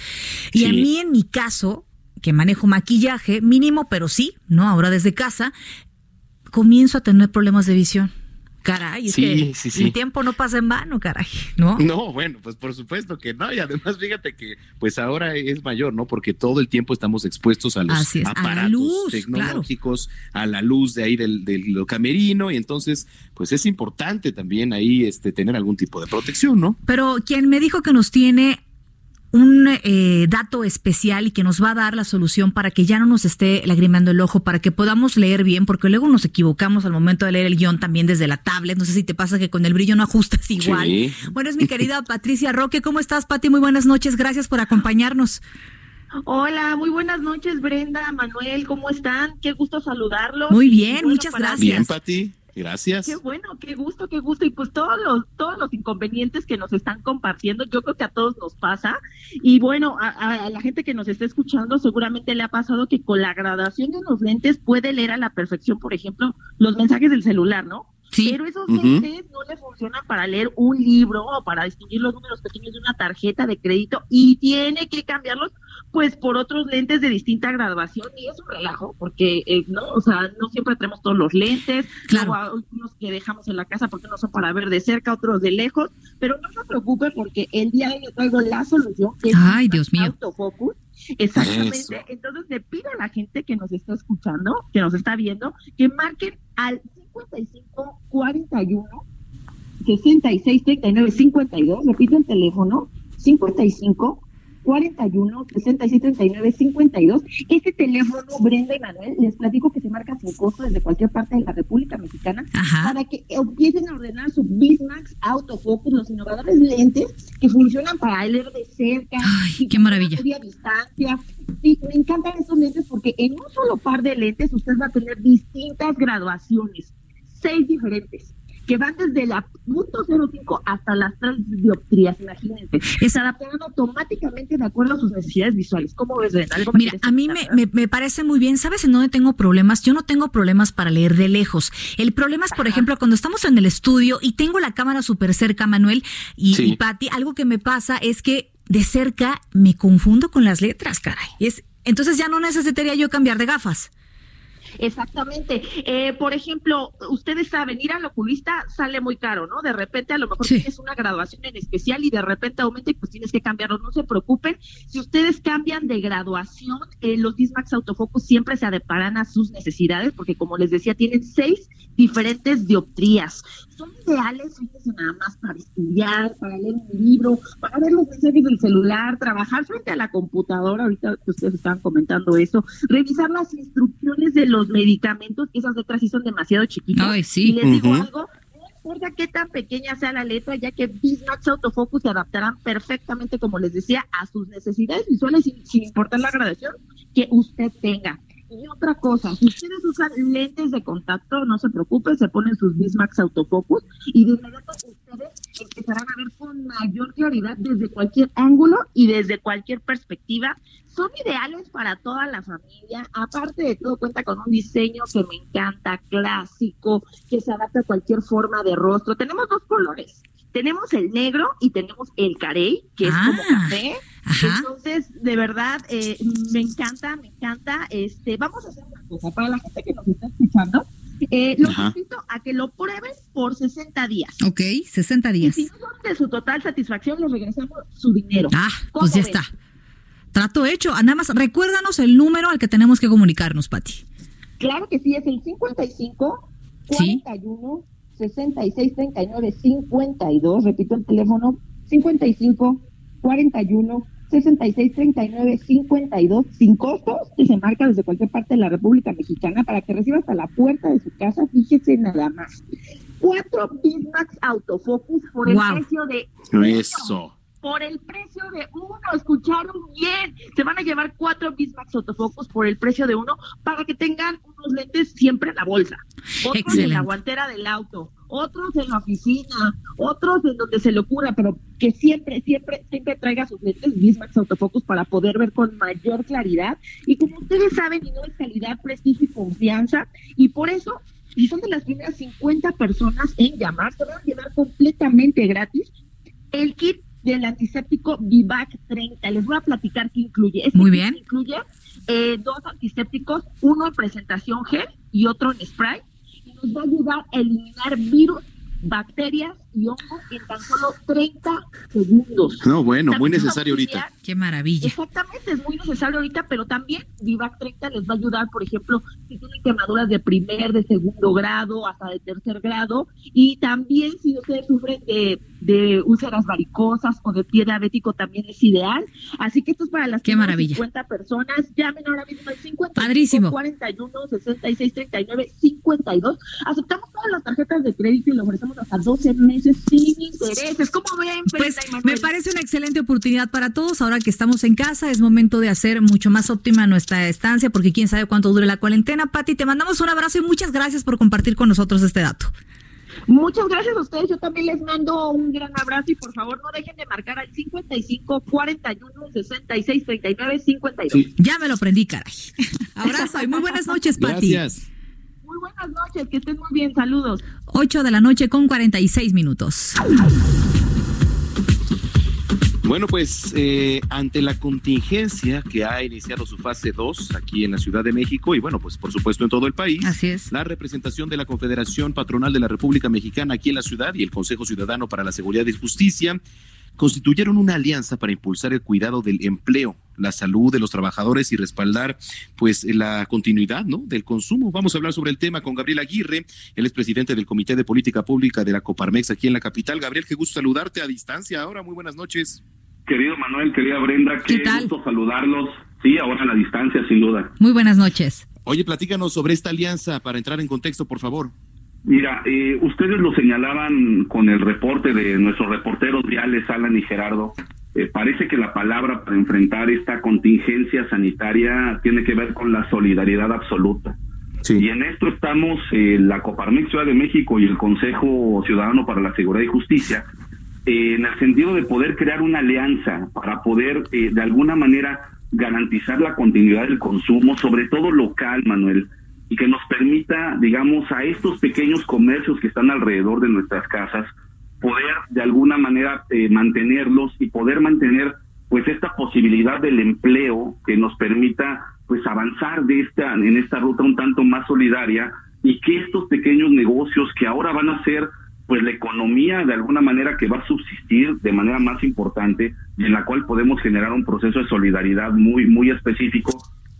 Y a mí, en mi caso, que manejo maquillaje, mínimo, pero sí, ¿no? Ahora desde casa, comienzo a tener problemas de visión. Caray, es Sí, que sí, sí. el tiempo no pasa en vano, caray, <laughs> ¿no? No, bueno, pues por supuesto que no. Y además, fíjate que pues ahora es mayor, ¿no? Porque todo el tiempo estamos expuestos a los a aparatos luz, tecnológicos, a la luz de ahí del, del camerino. Y entonces, pues es importante también ahí este tener algún tipo de protección, ¿no? Pero quien me dijo que nos tiene un eh, dato especial y que nos va a dar la solución para que ya no nos esté lagrimeando el ojo, para que podamos leer bien, porque luego nos equivocamos al momento de leer el guion también desde la tablet. No sé si te pasa que con el brillo no ajustas igual. Sí. Bueno, es mi <laughs> querida Patricia Roque. ¿Cómo estás, Pati? Muy buenas noches. Gracias por acompañarnos. Hola, muy buenas noches, Brenda, Manuel, ¿cómo están? Qué gusto saludarlos. Muy bien, bueno, muchas gracias. Bien, Pati. Gracias. Qué bueno, qué gusto, qué gusto. Y pues todos los, todos los inconvenientes que nos están compartiendo, yo creo que a todos nos pasa. Y bueno, a, la gente que nos está escuchando, seguramente le ha pasado que con la gradación de los lentes puede leer a la perfección, por ejemplo, los mensajes del celular, ¿no? Sí. Pero esos lentes no le funcionan para leer un libro o para distinguir los números pequeños de una tarjeta de crédito y tiene que cambiarlos pues por otros lentes de distinta graduación y es un relajo porque eh, no, o sea, no siempre tenemos todos los lentes, hay unos que dejamos en la casa porque no son para ver de cerca, otros de lejos, pero no se preocupe porque el día de hoy le traigo la solución que es Ay, Dios mío. autofocus. Exactamente. Eso. Entonces le pido a la gente que nos está escuchando, que nos está viendo, que marquen al 55 41 66 39 52. Repito el teléfono: 55 41 66 39 52. Este teléfono, Brenda y Manuel, les platico que se marca sin costo desde cualquier parte de la República Mexicana para que empiecen a ordenar su Bismax Autofocus, los innovadores lentes que funcionan para leer de cerca. y qué maravilla. a distancia. Sí, me encantan estos lentes porque en un solo par de lentes usted va a tener distintas graduaciones, seis diferentes, que van desde la punto .05 hasta las tres dioptrías, imagínense. Se adaptarán automáticamente de acuerdo a sus necesidades visuales. ¿Cómo ves, Brenda? ¿Algo Mira, a mí me, me, me parece muy bien. ¿Sabes en dónde tengo problemas? Yo no tengo problemas para leer de lejos. El problema es, por ejemplo, cuando estamos en el estudio y tengo la cámara súper cerca, Manuel y, Sí. y Patti, algo que me pasa es que de cerca me confundo con las letras, caray. Es, entonces ya no necesitaría yo cambiar de gafas. Exactamente. Eh, por ejemplo, ustedes saben, ir al oculista sale muy caro, ¿no? De repente a lo mejor tienes una graduación en especial y de repente aumenta y pues tienes que cambiarlo. No se preocupen. Si ustedes cambian de graduación, eh, los Dismax Autofocus siempre se adaptarán a sus necesidades porque como les decía, tienen seis diferentes dioptrías. Son ideales, fíjense nada más para estudiar, para leer un libro, para ver los mensajes del celular, trabajar frente a la computadora, ahorita que ustedes estaban comentando eso, revisar las instrucciones de los medicamentos, que esas letras sí son demasiado chiquitas. Ay, sí. Y les digo algo, no importa qué tan pequeña sea la letra, ya que Bismax Autofocus se adaptarán perfectamente, como les decía, a sus necesidades visuales sin, sin importar la gradación que usted tenga. Y otra cosa, si ustedes usan lentes de contacto, no se preocupen, se ponen sus Bismax Autofocus y de inmediato ustedes empezarán a ver con mayor claridad desde cualquier ángulo y desde cualquier perspectiva. Son ideales para toda la familia. Aparte de todo, cuenta con un diseño que me encanta, clásico, que se adapta a cualquier forma de rostro. Tenemos dos colores. Tenemos el negro y tenemos el carey, que es como café. Entonces, de verdad, eh, me encanta, me encanta. Este, vamos a hacer una cosa para la gente que nos está escuchando. Eh, los Ajá. invito a que lo prueben por 60 días. Ok, 60 días. Y si no son de su total satisfacción, les regresamos su dinero. Ah, ¿Cómo pues ya está. Trato hecho. Ah, Nada más, recuérdanos el número al que tenemos que comunicarnos, Pati. Claro que sí, es el 55 41 66 39 52. Repito el teléfono: 55 41 66 39 52. Sin costos, que se marca desde cualquier parte de la República Mexicana para que reciba hasta la puerta de su casa. Fíjese nada más. Cuatro Bismax Autofocus por el precio de Eso. Por el precio de uno. Escucharon bien. Se van a llevar cuatro Bismax Autofocus por el precio de uno para que tengan unos lentes siempre en la bolsa. otros en Excelente. la guantera del auto, otros en la oficina, otros en donde se le ocurra, pero que siempre, siempre, siempre traiga sus lentes Bismax Autofocus para poder ver con mayor claridad. Y como ustedes saben, y no es calidad, prestigio y confianza, y por eso, y son de las primeras 50 personas en llamar, se van a llevar completamente gratis el kit del antiséptico Vivac 30. Les voy a platicar qué incluye. Este Muy bien. Incluye eh, dos antisépticos, uno en presentación gel y otro en spray. Y nos va a ayudar a eliminar virus, bacterias y hongos en tan solo 30 segundos. No, bueno, muy También necesario ahorita. Qué maravilla. Exactamente, es muy necesario ahorita, pero también Vivac 30 les va a ayudar, por ejemplo, si tienen quemaduras de primer, de segundo grado, hasta de tercer grado, y también si ustedes sufren de, de úlceras varicosas o de pie diabético, también es ideal. Así que esto es para las Qué primeras maravilla. 50 personas. Llamen ahora mismo al 50 Padrísimo. 41 66 39 52. Aceptamos todas las tarjetas de crédito y le ofrecemos hasta 12 meses sin intereses. ¿Cómo ven, Pues Brenda y me parece una excelente oportunidad para todos. Ahora que estamos en casa, es momento de hacer mucho más óptima nuestra estancia, porque quién sabe cuánto dure la cuarentena. Pati, te mandamos un abrazo y muchas gracias por compartir con nosotros este dato. Muchas gracias a ustedes. Yo también les mando un gran abrazo y por favor no dejen de marcar al 55 41 66 39 52. Ya me lo prendí, caray. <laughs> Abrazo y muy buenas noches, Pati. Gracias. Muy buenas noches, que estén muy bien. Saludos. 8 de la noche con 46 minutos. Bueno, pues eh, ante la contingencia que ha iniciado su fase 2 aquí en la Ciudad de México y bueno, pues por supuesto en todo el país, Así es. la representación de la Confederación Patronal de la República Mexicana aquí en la ciudad y el Consejo Ciudadano para la Seguridad y Justicia constituyeron una alianza para impulsar el cuidado del empleo, la salud de los trabajadores y respaldar pues la continuidad, ¿no? del consumo. Vamos a hablar sobre el tema con Gabriel Aguirre, él es presidente del Comité de Política Pública de la Coparmex aquí en la capital. Gabriel, qué gusto saludarte a distancia ahora. Muy buenas noches. Querido Manuel, querida Brenda, qué, ¿Qué tal? gusto saludarlos. Sí, ahora a la distancia, sin duda. Muy buenas noches. Oye, platícanos sobre esta alianza para entrar en contexto, por favor. Mira, eh, ustedes lo señalaban con el reporte de nuestros reporteros viales, Alan y Gerardo. Eh, parece que la palabra para enfrentar esta contingencia sanitaria tiene que ver con la solidaridad absoluta. Y en esto estamos eh, la Coparmex Ciudad de México y el Consejo Ciudadano para la Seguridad y Justicia, eh, en el sentido de poder crear una alianza para poder eh, de alguna manera garantizar la continuidad del consumo, sobre todo local, Manuel, y que nos permita, digamos, a estos pequeños comercios que están alrededor de nuestras casas, poder de alguna manera eh, mantenerlos y poder mantener pues esta posibilidad del empleo que nos permita pues avanzar de esta en esta ruta un tanto más solidaria y que estos pequeños negocios que ahora van a ser pues la economía de alguna manera que va a subsistir de manera más importante y en la cual podemos generar un proceso de solidaridad muy muy específico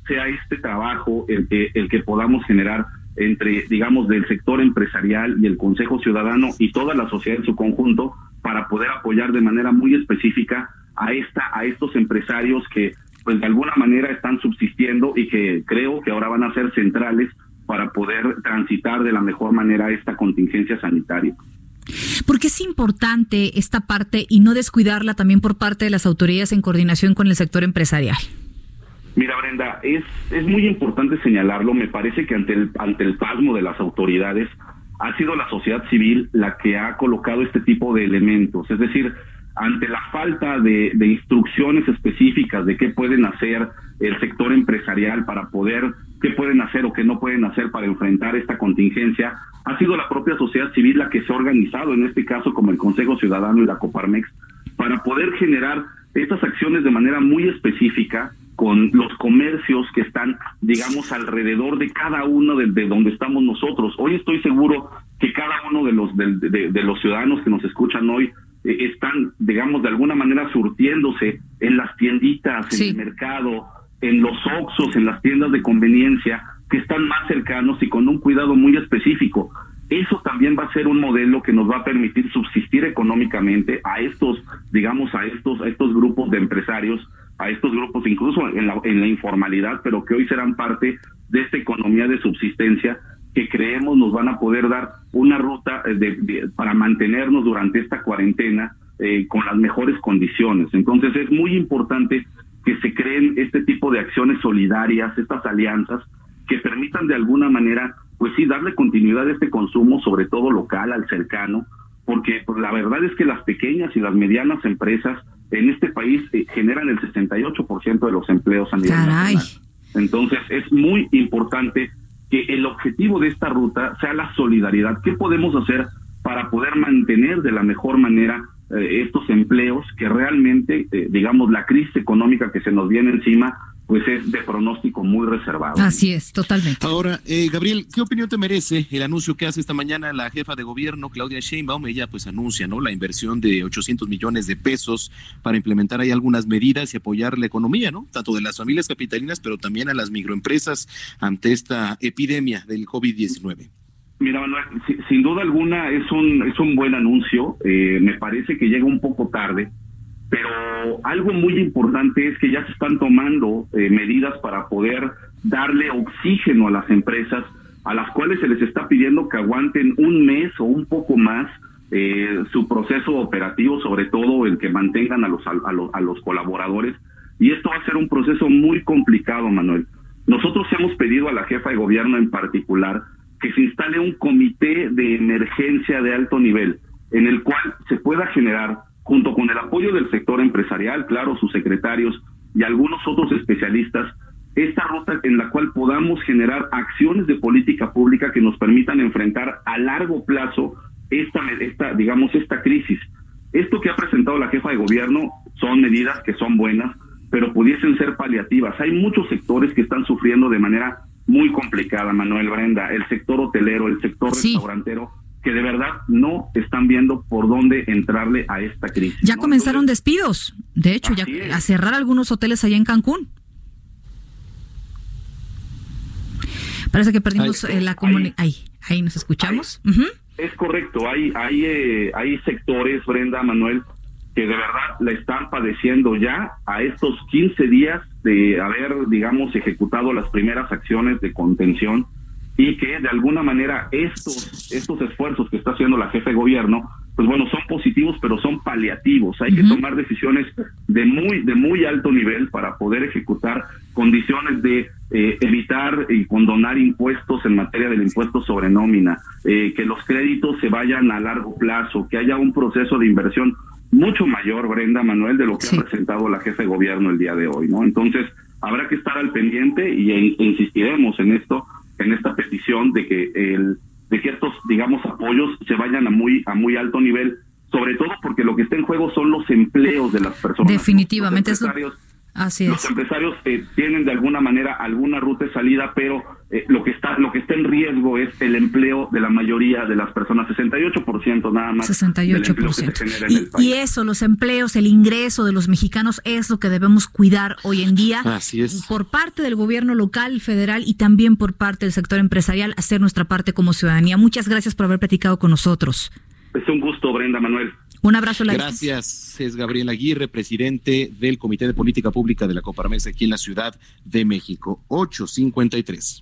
sea este trabajo el que el que podamos generar entre digamos del sector empresarial y el Consejo Ciudadano y toda la sociedad en su conjunto para poder apoyar de manera muy específica a esta a estos empresarios que pues de alguna manera están subsistiendo y que creo que ahora van a ser centrales para poder transitar de la mejor manera esta contingencia sanitaria. Porque es importante esta parte y no descuidarla también por parte de las autoridades en coordinación con el sector empresarial. Mira, Brenda, es, es muy importante señalarlo. Me parece que ante el, ante el pasmo de las autoridades ha sido la sociedad civil la que ha colocado este tipo de elementos. Es decir, ante la falta de, de instrucciones específicas de qué pueden hacer el sector empresarial para poder, qué pueden hacer o qué no pueden hacer para enfrentar esta contingencia, ha sido la propia sociedad civil la que se ha organizado, en este caso como el Consejo Ciudadano y la Coparmex, para poder generar estas acciones de manera muy específica con los comercios que están, digamos, alrededor de cada uno de, de donde estamos nosotros. Hoy estoy seguro que cada uno de los de, de- de los ciudadanos que nos escuchan hoy eh, están, digamos, de alguna manera surtiéndose en las tienditas, en el mercado, en los oxos, en las tiendas de conveniencia, que están más cercanos y con un cuidado muy específico. Eso también va a ser un modelo que nos va a permitir subsistir económicamente a estos, digamos, a estos, a estos grupos de empresarios, a estos grupos incluso en la, en la informalidad, pero que hoy serán parte de esta economía de subsistencia que creemos nos van a poder dar una ruta eh, de- para mantenernos durante esta cuarentena eh, con las mejores condiciones. Entonces es muy importante que se creen este tipo de acciones solidarias, estas alianzas que permitan de alguna manera pues sí, darle continuidad a este consumo, sobre todo local, al cercano, porque pues, la verdad es que las pequeñas y las medianas empresas en este país eh, generan el 68% de los empleos a nivel Caray. nacional. Entonces es muy importante que el objetivo de esta ruta sea la solidaridad. ¿Qué podemos hacer para poder mantener de la mejor manera eh, estos empleos que realmente, eh, digamos, la crisis económica que se nos viene encima, pues es de pronóstico muy reservado? Así es, totalmente. Ahora, eh, Gabriel, ¿qué opinión te merece el anuncio que hace esta mañana la jefa de gobierno, Claudia Sheinbaum? Ella pues anuncia, ¿no? La inversión de 800 millones de pesos para implementar ahí algunas medidas y apoyar la economía, ¿no? Tanto de las familias capitalinas, pero también a las microempresas ante esta epidemia del COVID-19. Mira, Manuel, si- sin duda alguna es un, es un buen anuncio. Eh, me parece que llega un poco tarde, pero algo muy importante es que ya se están tomando eh, medidas para poder darle oxígeno a las empresas, a las cuales se les está pidiendo que aguanten un mes o un poco más eh, su proceso operativo, sobre todo el que mantengan a los, a, los, a los colaboradores. Y esto va a ser un proceso muy complicado, Manuel. Nosotros hemos pedido a la jefa de gobierno en particular que se instale un comité de emergencia de alto nivel en el cual se pueda generar, junto con el apoyo del sector empresarial, claro, sus secretarios y algunos otros especialistas, esta ruta en la cual podamos generar acciones de política pública que nos permitan enfrentar a largo plazo esta, esta digamos, esta crisis. Esto que ha presentado la jefa de gobierno son medidas que son buenas, pero pudiesen ser paliativas. Hay muchos sectores que están sufriendo de manera muy complicada, Manuel Brenda, el sector hotelero, el sector restaurantero, que de verdad no están viendo por dónde entrarle a esta crisis. Ya ¿no? comenzaron despidos, de hecho, ya a cerrar algunos hoteles allá en Cancún. Parece que perdimos Ahí- eh, la comunicación. Ahí, ahí nos escuchamos. Es correcto, hay hay eh, hay sectores, Brenda, Manuel, que de verdad la están padeciendo ya a estos 15 días de haber, digamos, ejecutado las primeras acciones de contención y que de alguna manera estos estos esfuerzos que está haciendo la jefe de gobierno, pues bueno, son positivos, pero son paliativos. Hay que tomar decisiones de muy de muy alto nivel para poder ejecutar condiciones de eh, evitar y condonar impuestos en materia del impuesto sobre nómina, eh, que los créditos se vayan a largo plazo, que haya un proceso de inversión mucho mayor, Brenda Manuel, de lo que ha presentado la jefe de gobierno el día de hoy, ¿no? Entonces, habrá que estar al pendiente y e- e insistiremos en esto, en esta petición de que el de que estos, digamos, apoyos se vayan a muy a muy alto nivel, sobre todo porque lo que está en juego son los empleos de las personas. Definitivamente Los eso. empresarios eh, tienen de alguna manera alguna ruta de salida, pero eh, lo que está lo que está en riesgo es el empleo de la mayoría de las personas, 68% nada más del empleo que se 68%. genera en el Y, país. y eso, los empleos, el ingreso de los mexicanos es lo que debemos cuidar hoy en día. Así es. Por parte del gobierno local, federal y también por parte del sector empresarial, hacer nuestra parte como ciudadanía. Muchas gracias por haber platicado con nosotros. Es un gusto, Brenda Manuel. Un abrazo, la Gracias. Es Gabriel Aguirre, presidente del Comité de Política Pública de la Coparmex aquí en la Ciudad de México. 853.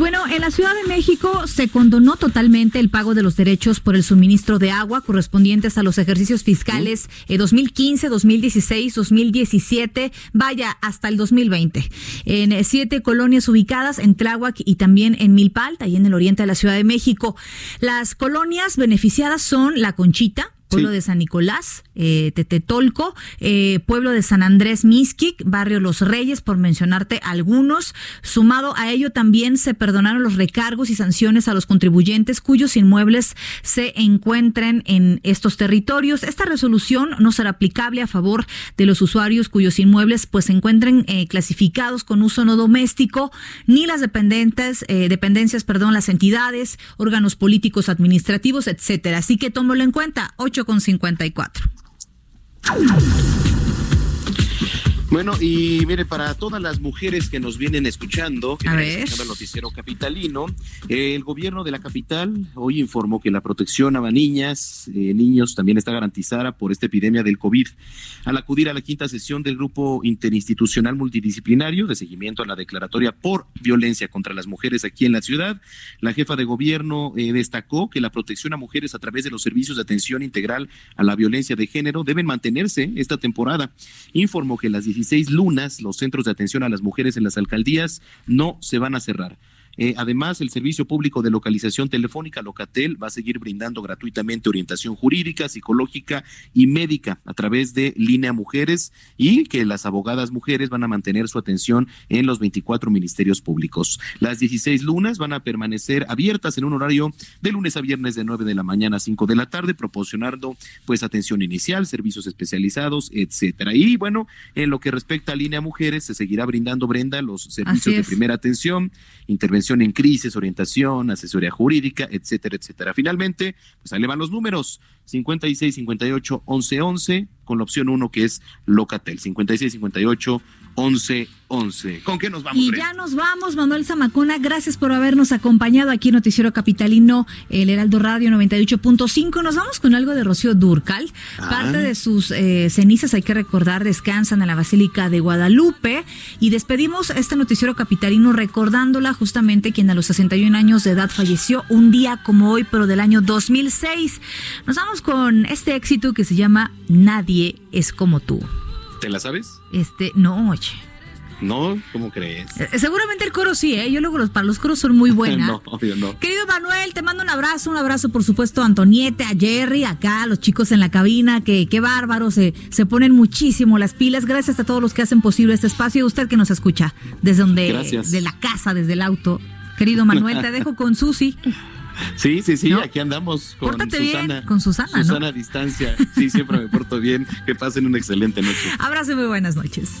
Bueno, en la Ciudad de México se condonó totalmente el pago de los derechos por el suministro de agua correspondientes a los ejercicios fiscales eh, 2015, 2016, 2017, vaya, hasta el 2020. En eh, siete colonias ubicadas en Tláhuac y también en Milpalta, y en el oriente de la Ciudad de México. Las colonias beneficiadas son La Conchita, Pueblo de San Nicolás, eh, Tetetolco, eh, Pueblo de San Andrés Mixquic, Barrio Los Reyes, por mencionarte algunos. Sumado a ello, también se perdonaron los recargos y sanciones a los contribuyentes cuyos inmuebles se encuentren en estos territorios. Esta resolución no será aplicable a favor de los usuarios cuyos inmuebles pues se encuentren eh, clasificados con uso no doméstico, ni las dependientes, eh, dependencias, perdón, las entidades, órganos políticos, administrativos, etcétera. Así que tómalo en cuenta. 8 con 54. Bueno, y mire, para todas las mujeres que nos vienen escuchando, que vienen escuchando el noticiero capitalino, el gobierno de la capital hoy informó que la protección a niñas, eh, niños también está garantizada por esta epidemia del COVID. Al acudir a la quinta sesión del grupo interinstitucional multidisciplinario de seguimiento a la declaratoria por violencia contra las mujeres aquí en la ciudad, la jefa de gobierno eh, destacó que la protección a mujeres a través de los servicios de atención integral a la violencia de género deben mantenerse esta temporada. Informó que las 17 16 lunas, los centros de atención a las mujeres en las alcaldías no se van a cerrar. Eh, además, el Servicio Público de Localización Telefónica, Locatel, va a seguir brindando gratuitamente orientación jurídica, psicológica y médica a través de Línea Mujeres y que las abogadas mujeres van a mantener su atención en los 24 ministerios públicos. Las 16 lunas van a permanecer abiertas en un horario de lunes a viernes de 9 de la mañana a 5 de la tarde, proporcionando pues atención inicial, servicios especializados, etcétera. Y bueno, en lo que respecta a Línea Mujeres, se seguirá brindando, Brenda, los servicios de primera atención, intervención en crisis, orientación, asesoría jurídica, etcétera, etcétera. Finalmente, pues ahí le van los números: 56 58 11 11 con la opción 1 que es Locatel, 56 58 11 11. ¿Con qué nos vamos, Y ya nos vamos, Manuel Zamacona. Gracias por habernos acompañado aquí en Noticiero Capitalino, el Heraldo Radio 98.5. Nos vamos con algo de Rocío Durcal. Ah. Parte de sus eh, cenizas, hay que recordar, descansan en la Basílica de Guadalupe. Y despedimos este Noticiero Capitalino recordándola justamente quien a los 61 años de edad falleció un día como hoy, pero del año 2006. Nos vamos con este éxito que se llama Nadie es como tú. ¿Te la sabes? Este, no, oye. No, ¿cómo crees? Eh, Seguramente el coro sí, ¿eh? Yo luego los, para los coros son muy buenas. <laughs> no, obvio no. Querido Manuel, te mando un abrazo, un abrazo por supuesto a Antoniete, a Jerry, acá, a los chicos en la cabina, que qué bárbaros, se, se ponen muchísimo las pilas. Gracias a todos los que hacen posible este espacio y a usted que nos escucha desde donde, Gracias. de la casa, desde el auto. Querido Manuel, te dejo con Susi. <laughs> Sí, sí, sí, aquí andamos con Pórtate bien, Susana. con Susana, ¿no? Susana a distancia. Sí, siempre me porto bien. Que pasen una excelente noche. Abrazo y muy buenas noches.